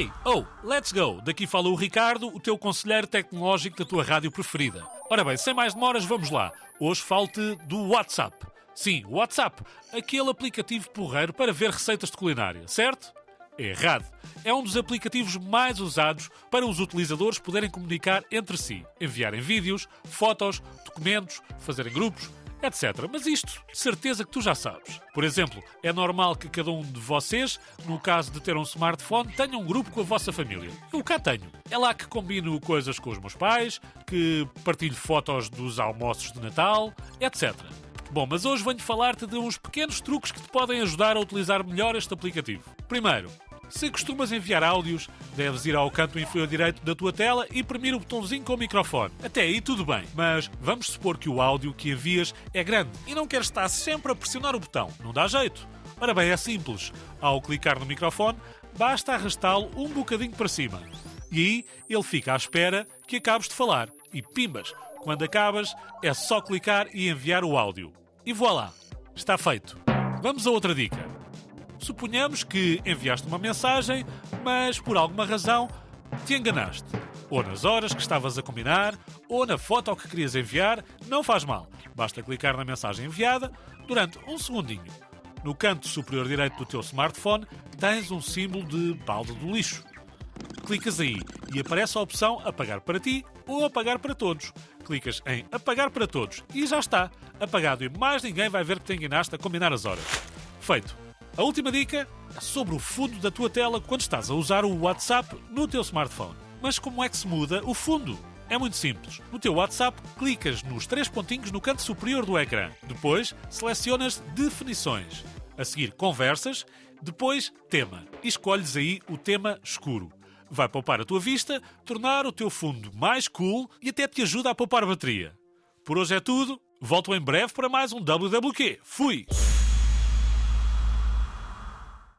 Hey, oh, let's go! Daqui fala o Ricardo, o teu conselheiro tecnológico da tua rádio preferida. Ora bem, sem mais demoras, vamos lá. Hoje falo-te do WhatsApp. Sim, WhatsApp, aquele aplicativo porreiro para ver receitas de culinária, certo? Errado. É um dos aplicativos mais usados para os utilizadores poderem comunicar entre si, enviarem vídeos, fotos, documentos, fazerem grupos, etc. Mas isto, certeza que tu já sabes. Por exemplo, é normal que cada um de vocês, no caso de ter um smartphone, tenha um grupo com a vossa família. Eu cá tenho. É lá que combino coisas com os meus pais, que partilho fotos dos almoços de Natal, etc. Bom, mas hoje venho falar-te de uns pequenos truques que te podem ajudar a utilizar melhor este aplicativo. Primeiro, se costumas enviar áudios, deves ir ao canto inferior direito da tua tela e premir o botãozinho com o microfone. Até aí tudo bem, mas vamos supor que o áudio que envias é grande e não queres estar sempre a pressionar o botão. Não dá jeito. Ora bem, é simples. Ao clicar no microfone, basta arrastá-lo um bocadinho para cima. E aí ele fica à espera que acabes de falar. E pimbas, quando acabas, é só clicar e enviar o áudio. E voilá, está feito. Vamos a outra dica. Suponhamos que enviaste uma mensagem, mas por alguma razão te enganaste. Ou nas horas que estavas a combinar, ou na foto que querias enviar, não faz mal. Basta clicar na mensagem enviada durante um segundinho. No canto superior direito do teu smartphone tens um símbolo de balde do lixo. Clicas aí e aparece a opção Apagar para ti ou Apagar para todos. Clicas em Apagar para todos e já está. Apagado e mais ninguém vai ver que te enganaste a combinar as horas. Feito. A última dica é sobre o fundo da tua tela quando estás a usar o WhatsApp no teu smartphone. Mas como é que se muda o fundo? É muito simples. No teu WhatsApp, clicas nos três pontinhos no canto superior do ecrã. Depois, selecionas Definições. A seguir, Conversas. Depois, Tema. E escolhes aí o tema escuro. Vai poupar a tua vista, tornar o teu fundo mais cool e até te ajuda a poupar bateria. Por hoje é tudo. Volto em breve para mais um WWQ. Fui!